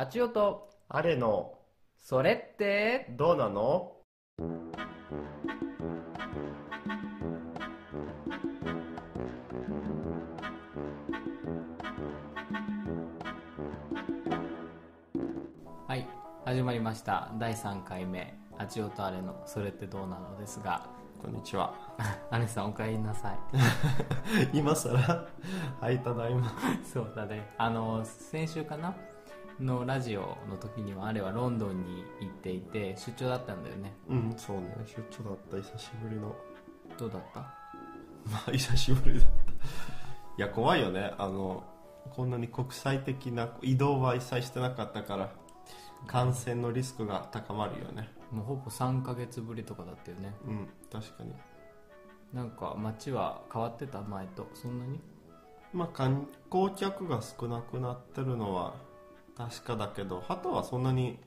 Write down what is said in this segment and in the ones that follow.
あちおと、あれの、それって、どうなの？はい、始まりました。第3回目、あちおとあれの、それってどうなのですが、こんにちは。アネさんお帰りなさい。今さら はい、ただいま。そうだね。あの、先週かな？のラジオの時には、あれはロンドンに行っていて、出張だったんだよね。うん、そうね。出張だった、久しぶりの。どうだった？まあ、久しぶりだった。いや、怖いよね。あの、こんなに国際的な移動は一切してなかったから、感染のリスクが高まるよね。もうほぼ3ヶ月ぶりとかだったよね。うん、確かに。なんか街は変わってた？前と、そんなに？まあ、観光客が少なくなってるのは確かだけど、あとはそんなに、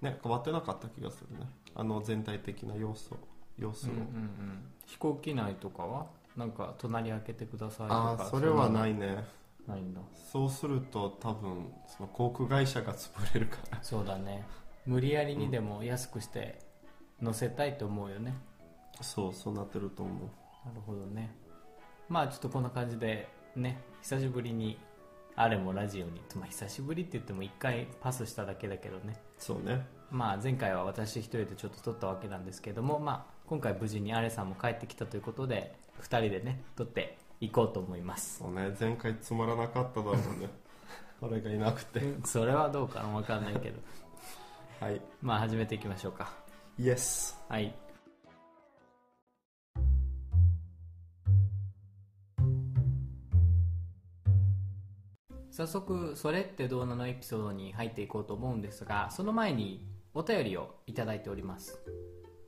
ね、変わってなかった気がするね。あの全体的な要素、様子を。うんうんうん。飛行機内とかはなんか隣開けてくださいとか。ああ、それはい。ないね。ないんだ。そうすると多分、その航空会社が潰れるから。そうだね無理やりにでも安くして乗せたいと思うよね、そう、そうなってると思う。なるほどねまあちょっとこんな感じでね久しぶりにあれもラジオに、まあ、久しぶりって言っても1回パスしただけだけどねそうね。まあ前回は私一人でちょっと撮ったわけなんですけどもまあ今回無事にアレさんも帰ってきたということで2人でね撮っていこうと思いますそうね、前回つまらなかっただろうね。俺がいなくて。それはどうかな分かんないけど はい。まあ始めていきましょうかイエス。はい。早速、それってどうなのエピソードに入っていこうと思うんですが、その前にお便りをいただいております。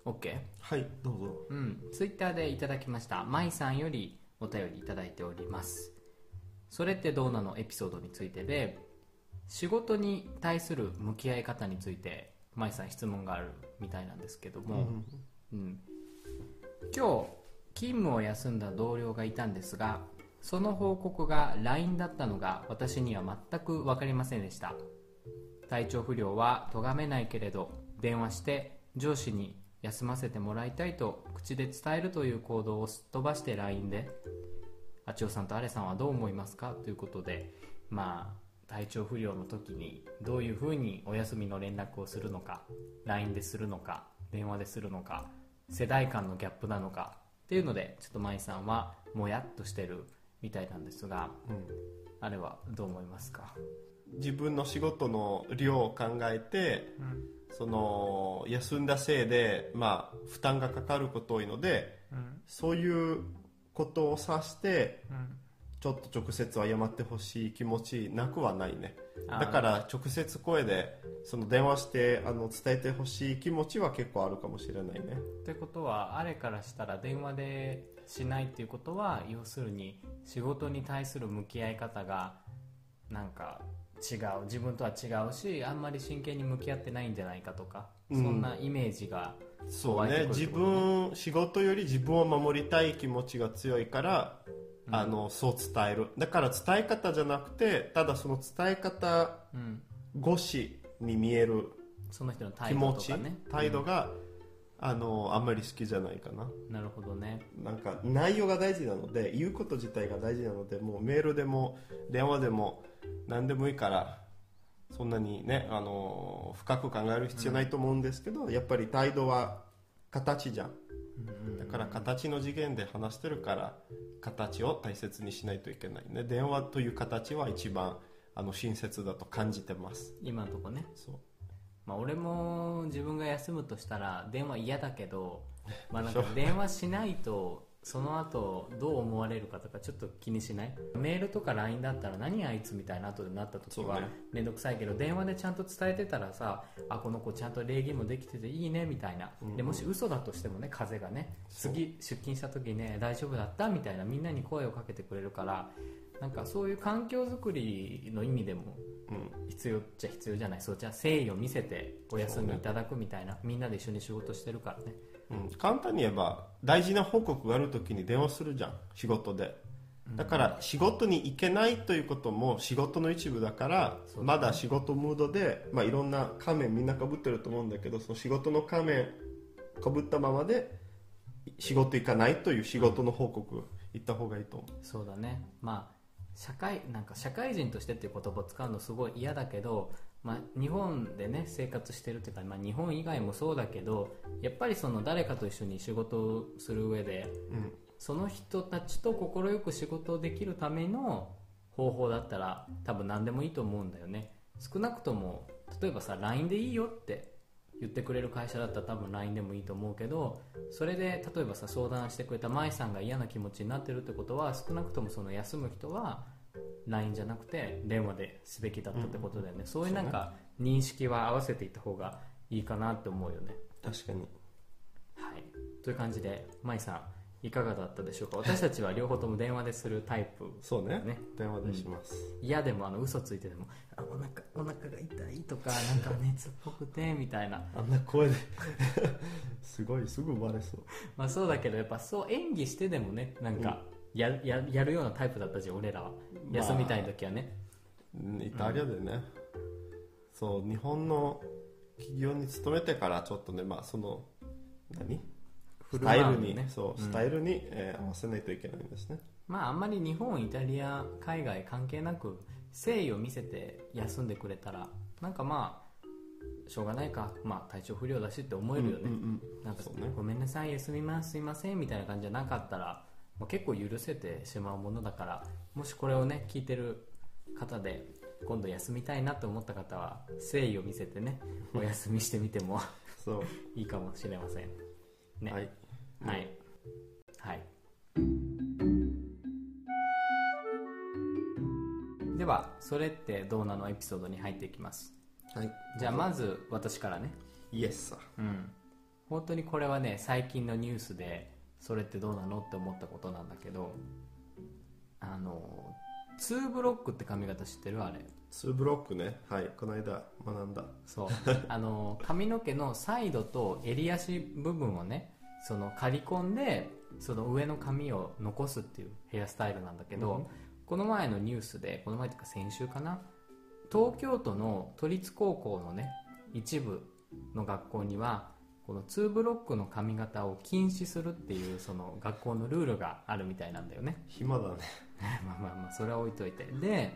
OK? はい、どうぞ。うん。ツイッターでいただきました。まいさんよりお便りいただいております。それってどうなのエピソードについてで、仕事に対する向き合い方について、まいさん質問があるみたいなんですけども、うん、今日勤務を休んだ同僚がいたんですがその報告が LINE だったのが私には全く分かりませんでした。体調不良は咎めないけれど電話して上司に休ませてもらいたいと口で伝えるという行動をすっ飛ばして LINE であちおさんとあれさんはどう思いますか？ということでまあ体調不良の時にどういうふうにお休みの連絡をするのか LINE でするのか電話でするのか世代間のギャップなのかっていうのでちょっと舞さんはもやっとしてるみたいなんですがうん。あれはどう思いますか？自分の仕事の量を考えて、その休んだせいで、まあ、負担がかかること多いので、そういうことを指して、ちょっと直接謝ってほしい気持ちなくはないね。だから直接声でその電話してあの伝えてほしい気持ちは結構あるかもしれないね。ってことはあれからしたら電話でしないっていうことは要するに仕事に対する向き合い方がなんか違う。自分とは違うしあんまり真剣に向き合ってないんじゃないかとか、うん。そんなイメージがそうね。自分仕事より自分を守りたい気持ちが強いから、あのそう伝える。だから伝え方じゃなくてただその伝え方うん、越しに見えるその人の態度気持ち、とかね態度が、あのあんまり好きじゃないかな。なるほどね。なんか内容が大事なので言うこと自体が大事なのでもうメールでも電話でも何でもいいからそんなにね、あの深く考える必要ないと思うんですけど、やっぱり態度は形じゃん。だから形の次元で話してるから形を大切にしないといけないね。電話という形は一番あの親切だと感じてます。今のとこね。そうまあ、俺も自分が休むとしたら電話嫌だけど、まあ、なんか電話しないとその後どう思われるかとかちょっと気にしない？メールとか LINE だったら何あいつみたいな後でなった時は面倒くさいけど電話でちゃんと伝えてたらさあこの子ちゃんと礼儀もできてていいねみたいな、でもし嘘だとしてもね風がね次出勤した時ね大丈夫だった？みたいなみんなに声をかけてくれるからなんかそういう環境づくりの意味でもうん。必要っちゃ必要じゃない。そうじゃあ誠意を見せてお休みいただくみたいな、みんなで一緒に仕事してるからね。うん、簡単に言えば大事な報告がある時に電話するじゃん。仕事で。だから仕事に行けないということも仕事の一部だからまだ仕事ムードで、まあ、いろんな仮面みんなかぶってると思うんだけどその仕事の仮面かぶったままで仕事行かないという仕事の報告行った方がいいと思う。そうだね。まあ社会なんか社会人としてっていう言葉を使うのすごい嫌だけど、まあ、日本でね生活してるっていうか、まあ、日本以外もそうだけどやっぱりその誰かと一緒に仕事をする上でうん。その人たちと快く仕事をできるための方法だったら多分何でもいいと思うんだよね。少なくとも例えばさ LINE でいいよって言ってくれる会社だったら多分 LINE でもいいと思うけどそれで例えばさ相談してくれた舞さんが嫌な気持ちになってるってことは少なくともその休む人は LINE じゃなくて電話ですべきだったってことだよね、そういうなんか認識は合わせていった方がいいかなって思うよね。確かに。はい、という感じで舞さんいかがだったでしょうか？私たちは両方とも電話でするタイプ。そうね。ね。電話でします、嫌でもあの嘘ついてでもあお腹お腹が痛いとかなんか熱っぽくて みたいな。あんな声で。すごいすぐバレそう。まあそうだけどやっぱそう演技してでもねなんかや,、ややるようなタイプだったじゃん俺らは。まあ。休みたい時はね、イタリアでね、そう日本の企業に勤めてからちょっとねまあその何？スタイルに、ねそうスタイルに、えー合わせないといけないんですね。まああんまり日本イタリア海外関係なく誠意を見せて休んでくれたらなんかまあしょうがないか、まあ、体調不良だしって思えるよね、うんうん。なんかそうね。ごめんなさい休みますすいませんみたいな感じじゃなかったらもう結構許せてしまうものだからもしこれをね聞いてる方で今度休みたいなと思った方は誠意を見せてねお休みしてみても そう。いいかもしれません。ね。はいはい、はい、ではそれってどうなのエピソードに入っていきます。はい。じゃあまず私からね。イエスさうん。本当にこれはね最近のニュースでそれってどうなのって思ったことなんだけどあの2ブロックって髪型知ってる？あれ。2ブロックね。はい。この間学んだ。そう。あの髪の毛のサイドと襟足部分をねその刈り込んでその上の髪を残すっていうヘアスタイルなんだけど、うん。この前のニュースでこの前というか先週かな東京都の都立高校のね一部の学校にはこの2ブロックの髪型を禁止するっていうその学校のルールがあるみたいなんだよね。暇だね。まあまあまあそれは置いといて。で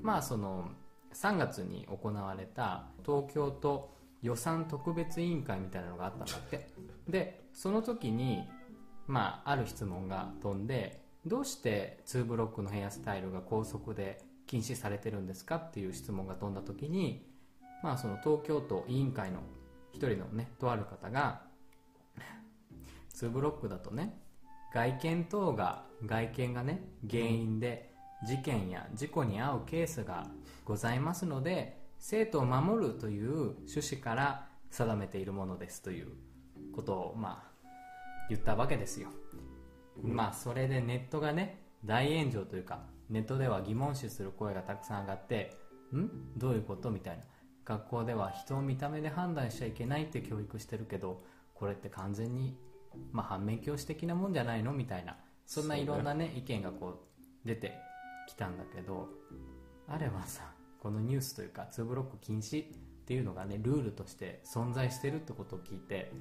まあその3月に行われた東京都予算特別委員会みたいなのがあったんだって。でその時にまあある質問が飛んでどうして2ブロックのヘアスタイルが高速で禁止されてるんですかっていう質問が飛んだ時にまあその東京都委員会の一人のねとある方が2ブロックだとね外見等が外見がね原因で事件や事故に遭うケースがございますので生徒を守るという趣旨から定めているものですということをまあ言ったわけですよ、まあそれでネットがね大炎上というかネットでは疑問視する声がたくさん上がってん？どういうこと？みたいな。学校では人を見た目で判断しちゃいけないって教育してるけどこれって完全にまあ、反面教師的なもんじゃないの？みたいな。そんないろんなね意見がこう出てきたんだけどあれはさこのニュースというか2ブロック禁止っていうのがねルールとして存在してるってことを聞いて、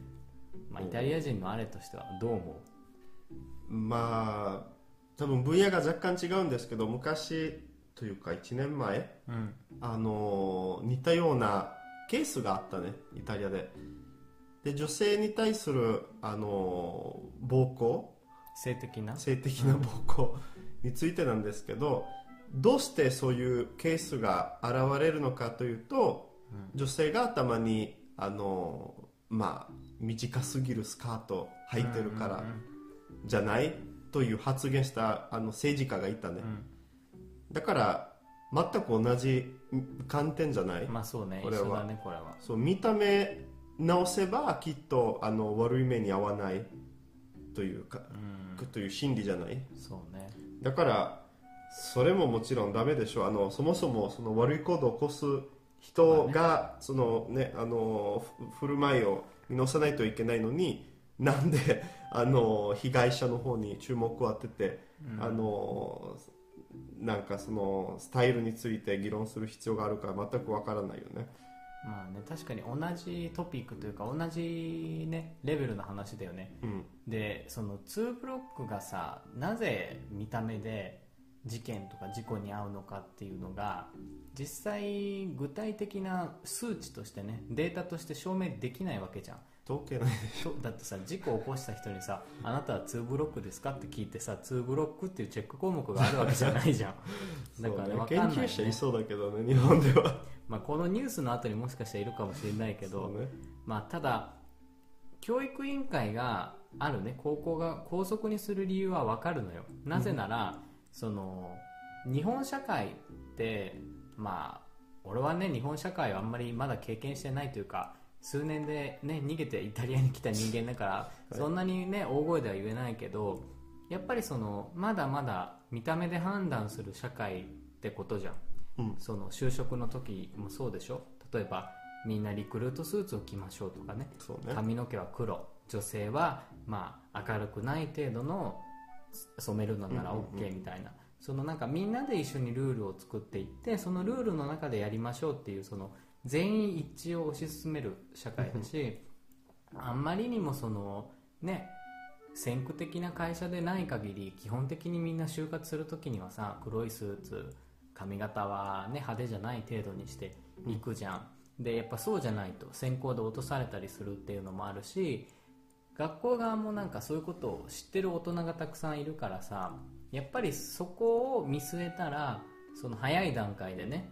まあ、イタリア人のあれとしてはどう思まあ多分分野が若干違うんですけど昔というか1年前う、うん、あの似たようなケースがあったねイタリアで。で女性に対するあの暴行？性的な？性的な暴行についてなんですけどどうしてそういうケースが現れるのかというと、女性が頭にあのまあ短すぎるスカート履いてるからじゃない？という発言したあの政治家がいたね、うん。だから全く同じ観点じゃない、まあそうねこれは。一緒だねこれは。そう見た目直せばきっとあの悪い目に遭わないというか、うん。という心理じゃない？そうね。だからそれももちろんダメでしょあのそもそもその悪い行動を起こす人がその、ね、あのふ振る舞いを見直さないといけないのになんであの被害者の方に注目を当てて、あのなんかそのスタイルについて議論する必要があるか全くわからないよね。まあね確かに同じトピックというか同じねレベルの話だよね。うん。でその2ブロックがさなぜ見た目で事件とか事故に遭うのかっていうのが実際具体的な数値としてねデータとして証明できないわけじゃん。統計ないとだってさ事故を起こした人にさ「あなたは2ブロックですか?」って聞いてさ2ブロックっていうチェック項目があるわけじゃないじゃん。だからねね。わかんない、ね、研究者いそうだけどね日本では。まあ、このニュースの後にもしかしたらいるかもしれないけど、ね。まあ、ただ教育委員会があるね高校が校則にする理由は分かるのよ。なぜなら、その日本社会ってまあ俺はね日本社会はあんまりまだ経験してないというか数年でね逃げてイタリアに来た人間だから、い。そんなにね大声では言えないけどやっぱりそのまだまだ見た目で判断する社会ってことじゃん。うん。その就職の時もそうでしょ。例えばみんなリクルートスーツを着ましょうとかね。ね。髪の毛は黒。女性はまあ明るくない程度の染めるのなら OK みたいな、そのなんかみんなで一緒にルールを作っていってそのルールの中でやりましょうっていうその全員一致を推し進める社会だしあんまりにもそのね先駆的な会社でない限り基本的にみんな就活する時にはさ黒いスーツ髪型はね派手じゃない程度にしていくじゃん、でやっぱそうじゃないと選考で落とされたりするっていうのもあるし学校側もなんかそういうことを知ってる大人がたくさんいるからさやっぱりそこを見据えたらその早い段階でね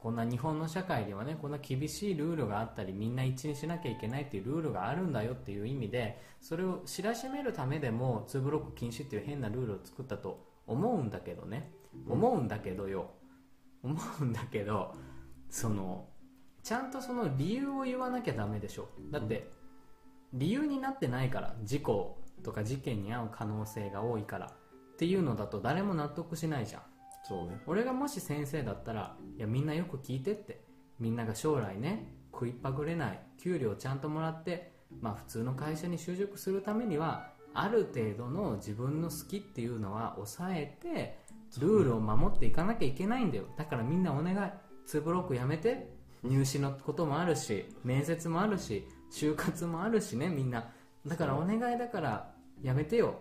こんな日本の社会ではねこんな厳しいルールがあったりみんな一致にしなきゃいけないっていうルールがあるんだよっていう意味でそれを知らしめるためでも2ブロック禁止っていう変なルールを作ったと思うんだけどね。思うんだけどよ。思うんだけどそのちゃんとその理由を言わなきゃダメでしょ。だって理由になってないから事故とか事件に遭う可能性が多いからっていうのだと誰も納得しないじゃん。そうね。俺がもし先生だったらいやみんなよく聞いてって。みんなが将来ね食いっぱぐれない給料ちゃんともらってまあ普通の会社に就職するためにはある程度の自分の好きっていうのは抑えてルールを守っていかなきゃいけないんだよ。だからみんなお願い。2ブロックやめて。入試のこともあるし面接もあるし就活もあるしねみんな。だからお願いだからやめてよ。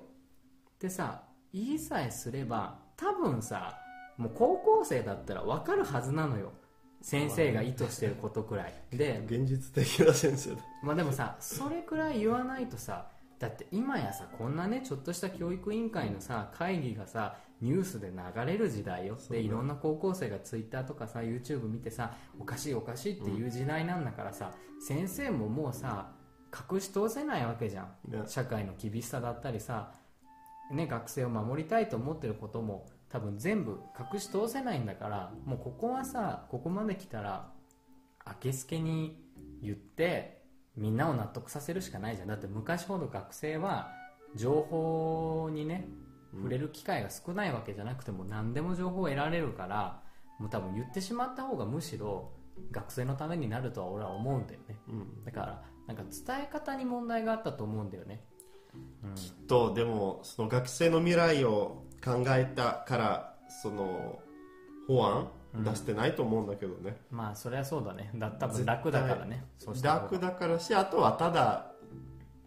ってさ言いさえすれば多分さもう高校生だったら分かるはずなのよ。先生が意図してることくらい。で現実的な先生だ。まあでもさそれくらい言わないとさだって今やさこんなねちょっとした教育委員会のさ会議がさニュースで流れる時代よ。でいろんな高校生がツイッターとかさ YouTube 見てさおかしいおかしいっていう時代なんだからさ、先生ももうさ隠し通せないわけじゃん。ね社会の厳しさだったりさ、ね、学生を守りたいと思ってることも多分全部隠し通せないんだからもうここはさここまで来たらあけすけに言ってみんなを納得させるしかないじゃん。だって昔ほど学生は情報にね触れる機会が少ないわけじゃなくても何でも情報を得られるからもう多分言ってしまった方がむしろ学生のためになるとは俺は思うんだよね。うん。だからなんか伝え方に問題があったと思うんだよね、うん、とでもその学生の未来を考えたからその法案出してないと思うんだけどね、まあそれはそうだね。だ多分楽だからね。楽だからしあとはただ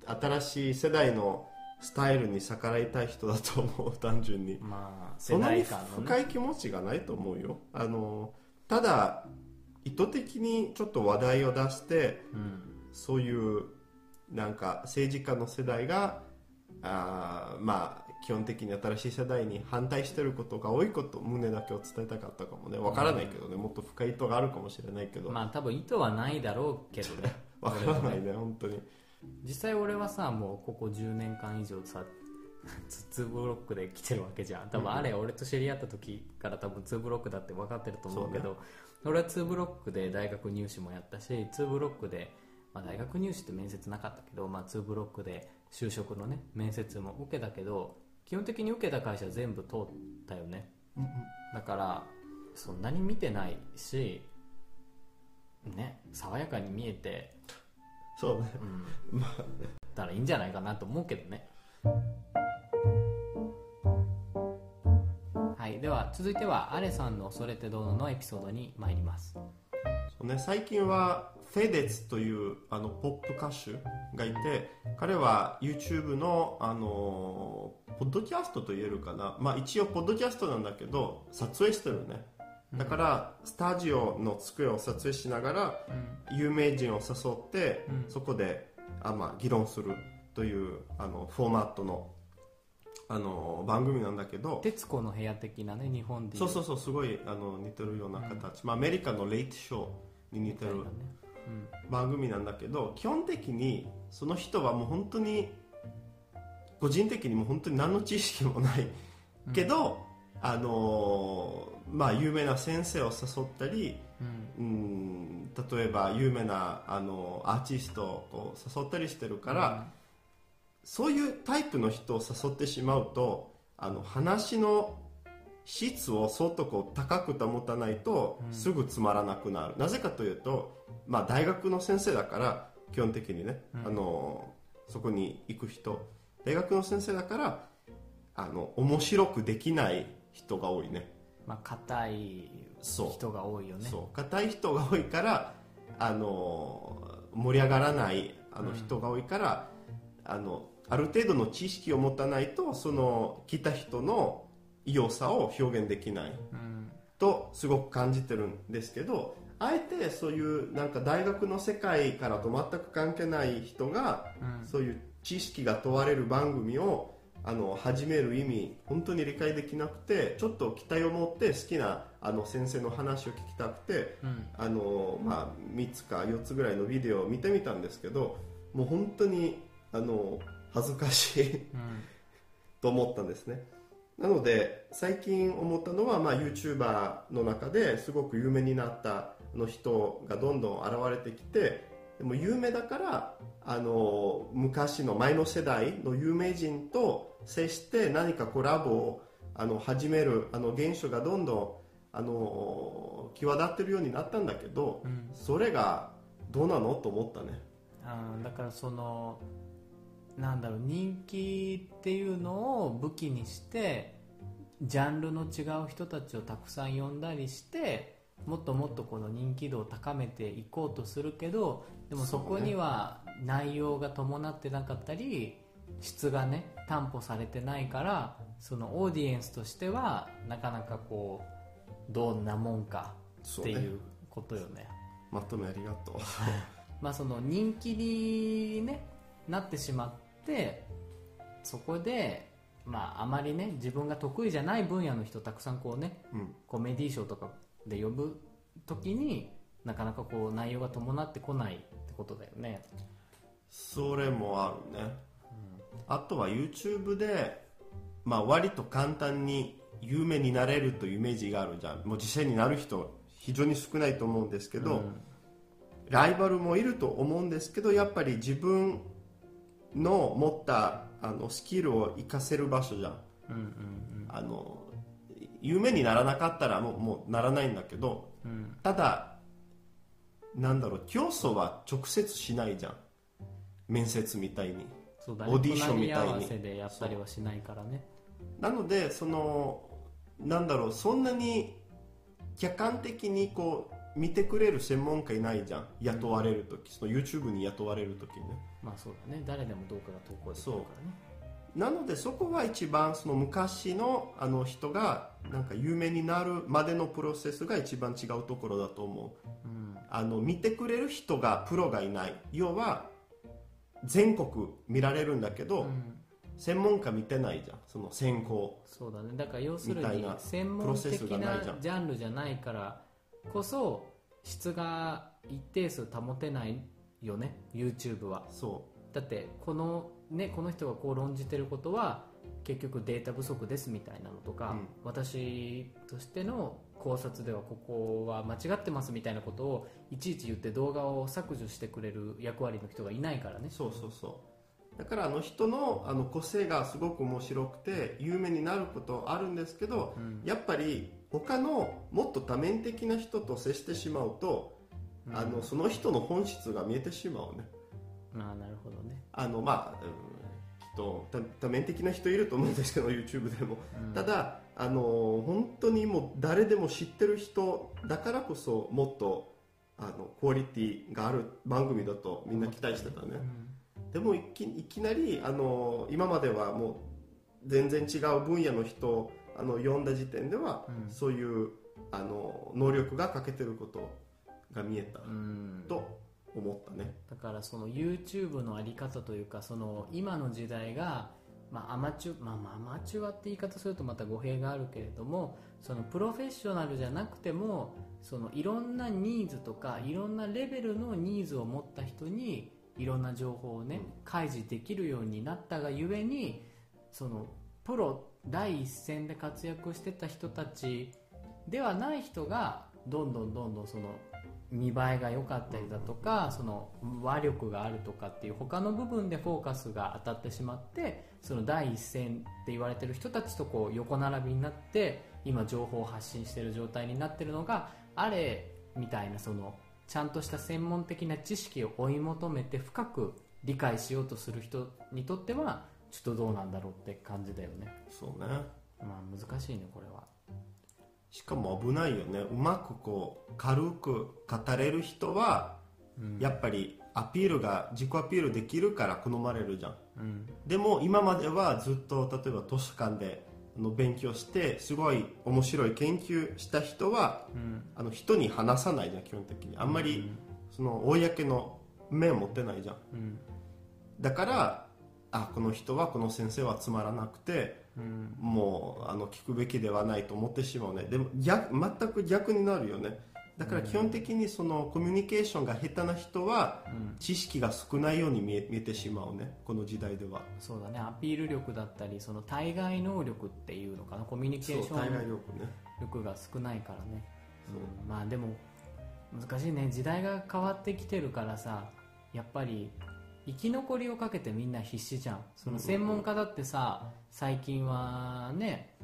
新しい世代のスタイルに逆らいたい人だと思う単純に。まあそんなに深い気持ちがないと思うよ。あのただ意図的にちょっと話題を出してうん。そういうなんか政治家の世代があーまあ基本的に新しい世代に反対してることが多いこと胸だけを伝えたかったかもね。わからないけどね。もっと深い意図があるかもしれないけど。わ、まあ多分意図はないだろうけどね。からないね本当に実際俺はさもうここ10年間以上さ2ブロックで来てるわけじゃん。多分あれ俺と知り合った時から多分2ブロックだって分かってると思うけど俺は2ブロックで大学入試もやったし2ブロックで、まあ、大学入試って面接なかったけど、まあ、2ブロックで就職のね面接も受けたけど基本的に受けた会社全部通ったよね。だからそんなに見てないしね爽やかに見えて、そうね。うん、たらいいんじゃないかなと思うけどね。はい。では続いてはアレさんの「それってどうなの?」エピソードに参ります。そうね、最近はフェデツというあのポップ歌手がいて彼は YouTube のあのポッドキャストと言えるかな、まあ、一応ポッドキャストなんだけど撮影してるねだからスタジオの机を撮影しながら有名人を誘って、うん。そこであ、まあ、議論するというあのフォーマットのあの番組なんだけど徹子の部屋的なね日本でそう。そううそうすごいあの似てるような形、まあ、アメリカのレイトショーに似てるねうん。番組なんだけど基本的にその人はもう本当に個人的にも本当に何の知識もないけど、あのーまあ有名な先生を誘ったりうん。うん例えば有名なあのアーティストを誘ったりしてるから、そういうタイプの人を誘ってしまうとあの話の質を相当こう高く保たないとうん。すぐつまらなくなる、なぜかというと、まあ、大学の先生だから基本的にね、うん。あのそこに行く人。大学の先生だからあの面白くできない人が多いねまあ硬い人が多いよね。そう。硬い人が多いからあの盛り上がらないあの人が多いから、あのある程度の知識を持たないとその来た人の良さを表現できない。うん。とすごく感じてるんですけどあえてそういうなんか大学の世界からと全く関係ない人がうん。そういう知識が問われる番組をあの始める意味本当に理解できなくてちょっと期待を持って好きなあの先生の話を聞きたくてうん。あの、まあ、3つか4つぐらいのビデオを見てみたんですけどもう本当にあの恥ずかしいうん。と思ったんですね。なので最近思ったのは、まあ、YouTuber の中ですごく有名になったの人がどんどん現れてきてでも有名だからあの昔の前の世代の有名人と接して何かコラボをあの始めるあの現象がどんどんあの際立ってるようになったんだけどうんそれがどうなのと思ったね。あだからそのなんだろう人気っていうのを武器にしてジャンルの違う人たちをたくさん呼んだりしてもっともっとこの人気度を高めていこうとするけどでもそこには内容が伴ってなかったり質がね担保されてないからそのオーディエンスとしてはなかなかこうどんなもんかっていうことよね。まとめありがとう。まあその人気に、ね、なってしまってそこで、まあ、あまりね自分が得意じゃない分野の人たくさんこうねうん。コメディーショーとかで呼ぶ時になかなかこう内容が伴ってこないってことだよね。それもあるね、あとは YouTube で、まあ、割と簡単に有名になれるというイメージがあるじゃん。もう実際になる人非常に少ないと思うんですけど、うん。ライバルもいると思うんですけどやっぱり自分の持ったあのスキルを活かせる場所じゃんうんうん。あの有名にならなかったらもうもうならないんだけどうん。うんただなんだろう競争は直接しないじゃん。面接みたいに。そうだね。オーディションみたいに。隣り合わせでやったりはしないからね。なのでそのなんだろうそんなに客観的にこう見てくれる専門家いないじゃん。雇われる時。その YouTube に雇われる時ね。まあそうだね。誰でも動画が投稿できるからねなのでそこは一番その昔のあの人がなんか有名になるまでのプロセスが一番違うところだと思う。うんあの見てくれる人がプロがいない。要は全国見られるんだけど、うん。専門家見てないじゃん。その選考そうだね。だから要するに専門プロセス的ながないじゃん。ジャンルじゃないからこそ質が一定数保てないよね。YouTube は。そだってこの,、ね、この人がこう論じてることは結局データ不足ですみたいなのとか、うん。私としての考察ではここは間違ってますみたいなことをいちいち言って動画を削除してくれる役割の人がいないからね。うそうそうそう。だからあの人のあの個性がすごく面白くて有名になることあるんですけど、うん。やっぱり他のもっと多面的な人と接してしまうと、あのその人の本質が見えてしまうね。ああなるほどねあのまあ、うと多多面的な人いると思うんですけど YouTube でも、うん。ただあの本当にもう誰でも知ってる人だからこそもっとあのクオリティがある番組だとみんな期待してたね、でもいきいきなりあの今まではもう全然違う分野の人をあの読んだ時点では、うん。そういうあの能力が欠けてることが見えたうん。と思ったね、だからその YouTube のあり方というかその今の時代が、まあ、アマチュア、まあ、まあアマチュアって言い方するとまた語弊があるけれどもそのプロフェッショナルじゃなくてもそのいろんなニーズとかいろんなレベルのニーズを持った人にいろんな情報をね開示できるようになったがゆえにそのプロ第一線で活躍してた人たちではない人がどんどんどんどんその見栄えが良かったりだとかその和力があるとかっていう他の部分でフォーカスが当たってしまってその第一線って言われてる人たちとこう横並びになって今情報を発信してる状態になってるのがあれみたいなそのちゃんとした専門的な知識を追い求めて深く理解しようとする人にとってはちょっとどうなんだろうって感じだよね。そうね。まあ難しいねこれはしかも危ないよね。うまくこう軽く語れる人は、うん。やっぱりアピールが自己アピールできるから好まれるじゃん。うん。でも今まではずっと例えば図書館であの勉強してすごい面白い研究した人はうん。あの人に話さないじゃん基本的に。あんまりその公の面を持ってないじゃん。だからあこの人はこの先生はつまらなくてうん。もうあの聞くべきではないと思ってしまうね。でも逆全く逆になるよね。だから基本的にそのコミュニケーションが下手な人はうん。知識が少ないように見え見えてしまうね。この時代では。そうだね。アピール力だったりその対外能力っていうのかな。コミュニケーション対外力ね。力が少ないからね、そう。うん。まあでも難しいね。時代が変わってきてるからさやっぱり生き残りをかけてみんな必死じゃん。その専門家だってさ最近はね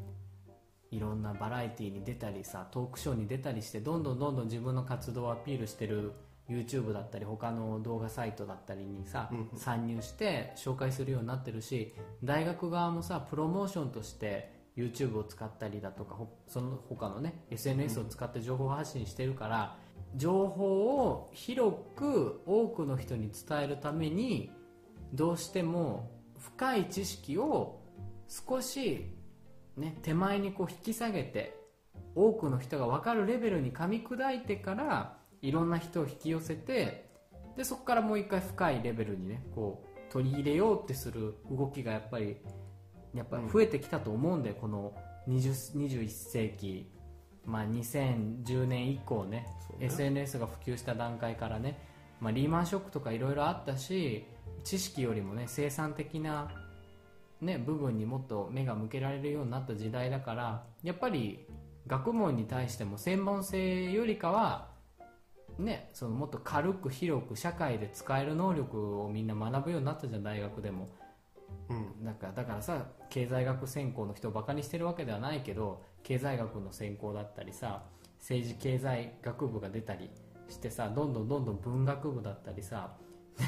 いろんなバラエティーに出たりさトークショーに出たりしてどんどんどんどん自分の活動をアピールしてる YouTube だったり他の動画サイトだったりにさ、うん参入して紹介するようになってるし大学側もさプロモーションとして YouTube を使ったりだとかほその他のね SNS を使って情報発信してるから、情報を広く多くの人に伝えるためにどうしても深い知識を少し、ね、手前にこう引き下げて多くの人が分かるレベルに噛み砕いてからいろんな人を引き寄せてでそこからもう一回深いレベルにねこう取り入れようってする動きがやっぱりやっぱり増えてきたと思うんで、この20 21世紀、まあ、2010年以降ねね。SNS が普及した段階からね、まあ、リーマンショックとかいろいろあったし知識よりもね生産的な、ね、部分にもっと目が向けられるようになった時代だからやっぱり学問に対しても専門性よりかはね、そのもっと軽く広く社会で使える能力をみんな学ぶようになったじゃん大学でも。うん。だからだからさ経済学専攻の人をバカにしてるわけではないけど経済学の専攻だったりさ政治経済学部が出たりしてさどんどんどんどん文学部だったりさ、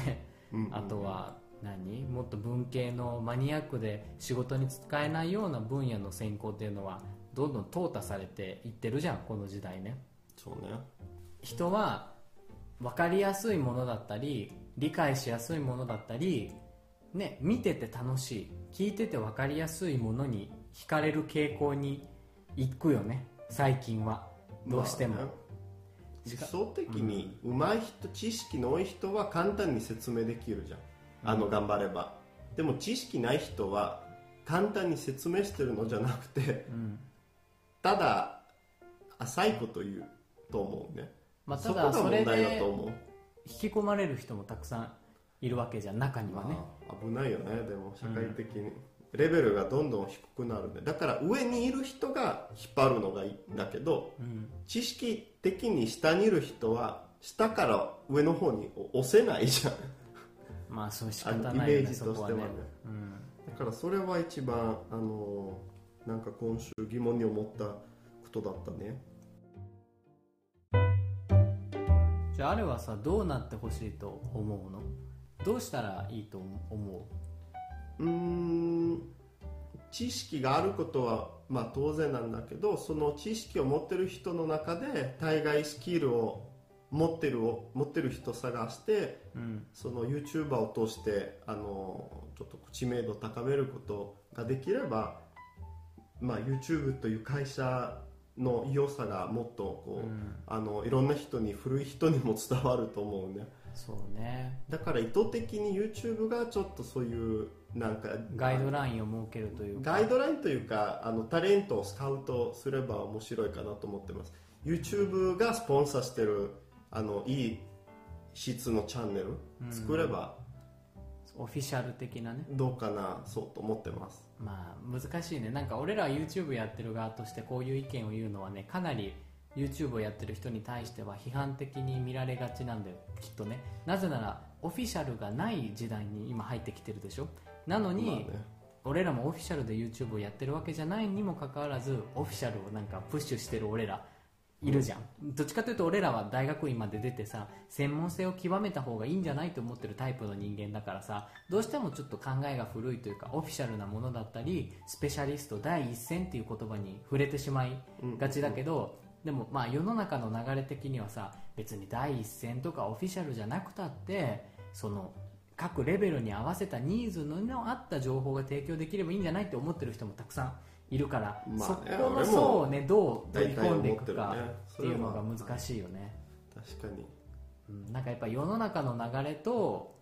ねうん。あとは何？もっと文系のマニアックで仕事に使えないような分野の専攻っていうのはどんどん淘汰されていってるじゃんこの時代ね。そうね。人は分かりやすいものだったり理解しやすいものだったり、ね、見てて楽しい聞いてて分かりやすいものに惹かれる傾向に行くよね最近は。どうしても、まあね。理想的に上手い人知識の多い人は簡単に説明できるじゃんあの頑張れば。でも知識ない人は簡単に説明してるのじゃなくてうん。ただ浅いこと言うと思うね。まあ、たそこがだそれ問題だでと思う。引き込まれる人もたくさんいるわけじゃん中にはね、まあ危ないよねでも社会的に、レベルがどんどん低くなるねだから上にいる人が引っ張るのがいいんだけどうん。知識的に下にいる人は下から上の方に押せないじゃんまあそう仕あ方ないよのイメージとしてはね。うん。だからそれは一番あのなんか今週疑問に思ったことだったね。じゃああれはさどうなってほしいと思うの？どうしたらいいと思うーん知識があることは、まあ、当然なんだけどその知識を持ってる人の中で対外スキルを持ってるを持ってる人探してう、うん、その YouTuber を通してあのちょっと知名度を高めることができれば、まあ、YouTube という会社の良さがもっとこう、うん。あのいろんな人に古い人にも伝わると思うね。そうね。だから意図的に YouTube がちょっとそういうなんかガイドラインを設けるというか。ガイドラインというかあのタレントをスカウトすれば面白いかなと思ってます。YouTube がスポンサーしてるあのいい質のチャンネル作ればオフィシャル的なね。どうかなそうと思ってます。まあ難しいね。なんか俺らは YouTube やってる側としてこういう意見を言うのはねかなり YouTube をやってる人に対しては批判的に見られがちなんだよ。きっとね。なぜならオフィシャルがない時代に今入ってきてるでしょ。なのに、まあね。俺らもオフィシャルで YouTube をやってるわけじゃないにもかかわらずオフィシャルをなんかプッシュしてる俺らいるじゃん、どっちかというと俺らは大学院まで出てさ専門性を極めた方がいいんじゃないと思ってるタイプの人間だからさどうしてもちょっと考えが古いというかオフィシャルなものだったりスペシャリスト第一線っていう言葉に触れてしまいがちだけど、でもまあ世の中の流れ的にはさ別に第一線とかオフィシャルじゃなくたってその各レベルに合わせたニーズの合った情報が提供できればいいんじゃないって思ってる人もたくさんいるから、まあそねこの層をねどう取り込んでいくかっていうのが難しいよね、確かに。うん、なんかやっぱ世の中の流れと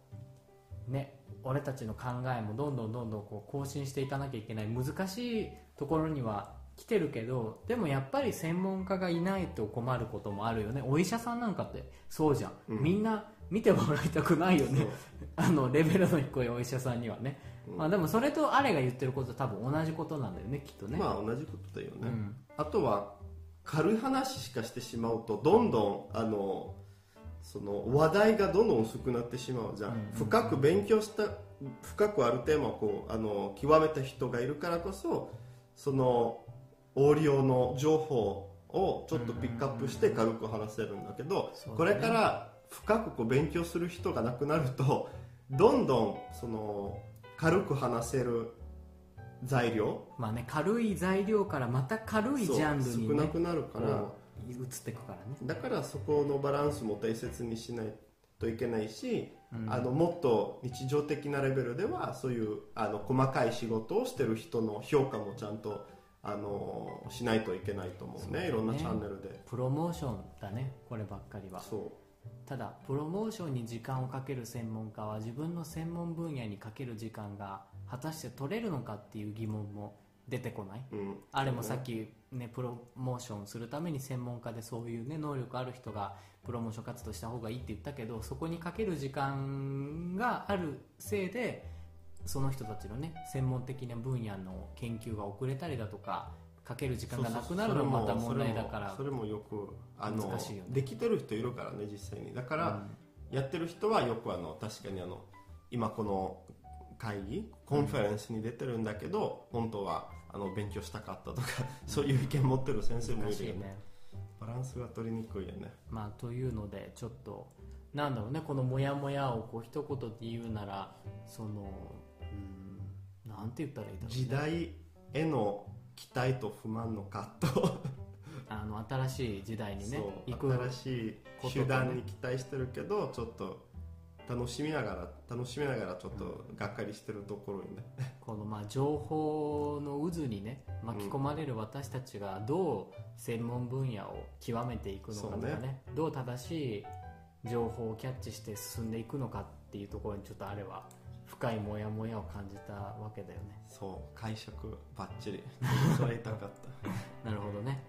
ね俺たちの考えもどんどんどんどんこう更新していかなきゃいけない難しいところには来てるけどでもやっぱり専門家がいないと困ることもあるよね。お医者さんなんかってそうじゃん、うん。みんな見てもらいたくないよね。あのレベルの低いお医者さんにはね、うんまあ、でもそれとあれが言ってること多分同じことなんだよねきっとね、まあ同じことだよね、うん。あとは軽い話しかしてしまうとどんどんあのその話題がどんどん薄くなってしまうじゃん、うんうん。深く勉強した深くあるテーマをこうあの極めた人がいるからこそその応用の情報をちょっとピックアップして軽く話せるんだけど、そうだね。これから深くこう勉強する人がなくなるとどんどんその軽く話せる材料？まあね軽い材料からまた軽いジャンルにそう少なねくなるから、移っていくからね。だからそこのバランスも大切にしないといけないし、うん。あのもっと日常的なレベルではそういうあの細かい仕事をしてる人の評価もちゃんとあのしないといけないと思うね。ね。いろんなチャンネルで。プロモーションだねこればっかりは。そただプロモーションに時間をかける専門家は自分の専門分野にかける時間が果たして取れるのかっていう疑問も出てこない、う、うん、あれもさっき、ね、プロモーションするために専門家でそういう、ね、能力ある人がプロモーション活動した方がいいって言ったけどそこにかける時間があるせいでその人たちの、ね、専門的な分野の研究が遅れたりだとかかける時間がなくなるのもまた問題だからそれもよくあの難しいよね。できてる人いるからね実際に。だから、やってる人はよくあの確かにあの今この会議 conference に出てるんだけど、本当はあの勉強したかったとかそういう意見持ってる先生もいるよね。バランスが取りにくいよね。まあというのでちょっとなんだろうねこのモヤモヤをこう一言で言うならそのうんなんて言ったらいいだろう、ね、時代への期待と不満の葛藤。あの新しい時代にね行く新しい手段に期待してるけどちょっと楽しみながら楽しみながらちょっとがっかりしてるところにね、このまあ情報の渦にね巻き込まれる私たちがどう専門分野を極めていくのかとかね。ね。どう正しい情報をキャッチして進んでいくのかっていうところにちょっとあれは深いモヤモヤを感じたわけだよね。そう解釈ばっちりそれ言いたかった。なるほどね。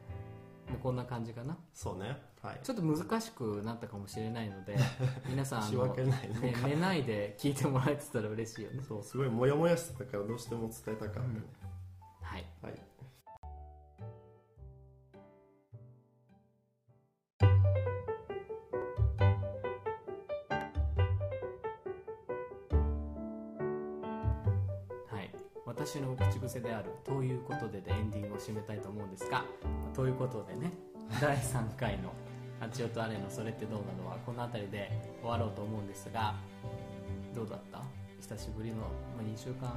もうこんな感じかな。そうね。はい。ちょっと難しくなったかもしれないので 皆さんあ仕の、訳ないね、寝ないで聞いてもらえてたら嬉しいよね。そうすごいモヤモヤしてたからどうしても伝えたかったね、はいはい。はい、私の口癖である「ということで」でエンディングを締めたいと思うんですがということでね 第3回の「八代とアレのそれってどうなの?」はこの辺りで終わろうと思うんですがどうだった？久しぶりの、まあ、2週間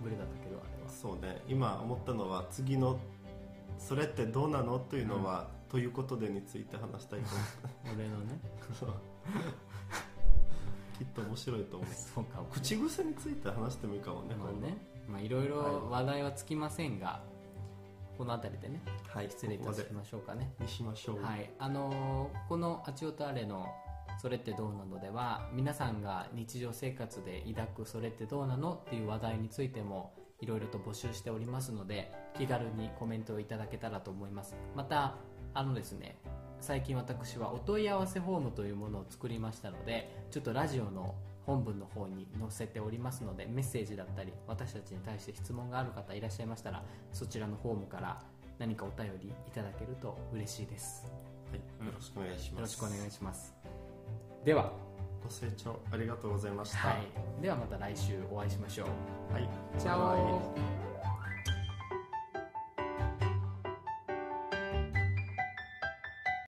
ぶりだったけどあれは。そうね。今思ったのは次の「それってどうなの?」というのは、ということでについて話したいと思 俺のね。う。きっと面白いと思う。そうか。も口癖について話してもいいかもねまあねまあいろいろ話題はつきませんが、この辺りでねはい失礼いたしましょうかねにしましょうはいあのーこの「あちおとあれ」の「それってどうなの?」では皆さんが日常生活で抱く「それってどうなの?」っていう話題についてもいろいろと募集しておりますので気軽にコメントをいただけたらと思いますまたあのですね最近私はお問い合わせフォームというものを作りましたのでちょっとラジオの本文の方に載せておりますのでメッセージだったり私たちに対して質問がある方いらっしゃいましたらそちらのフォームから何かお便りいただけると嬉しいです。はい、よろしくお願いします。よろしくお願いします。では、ご清聴ありがとうございました。はい、ではまた来週お会いしましょう。はい。チャオ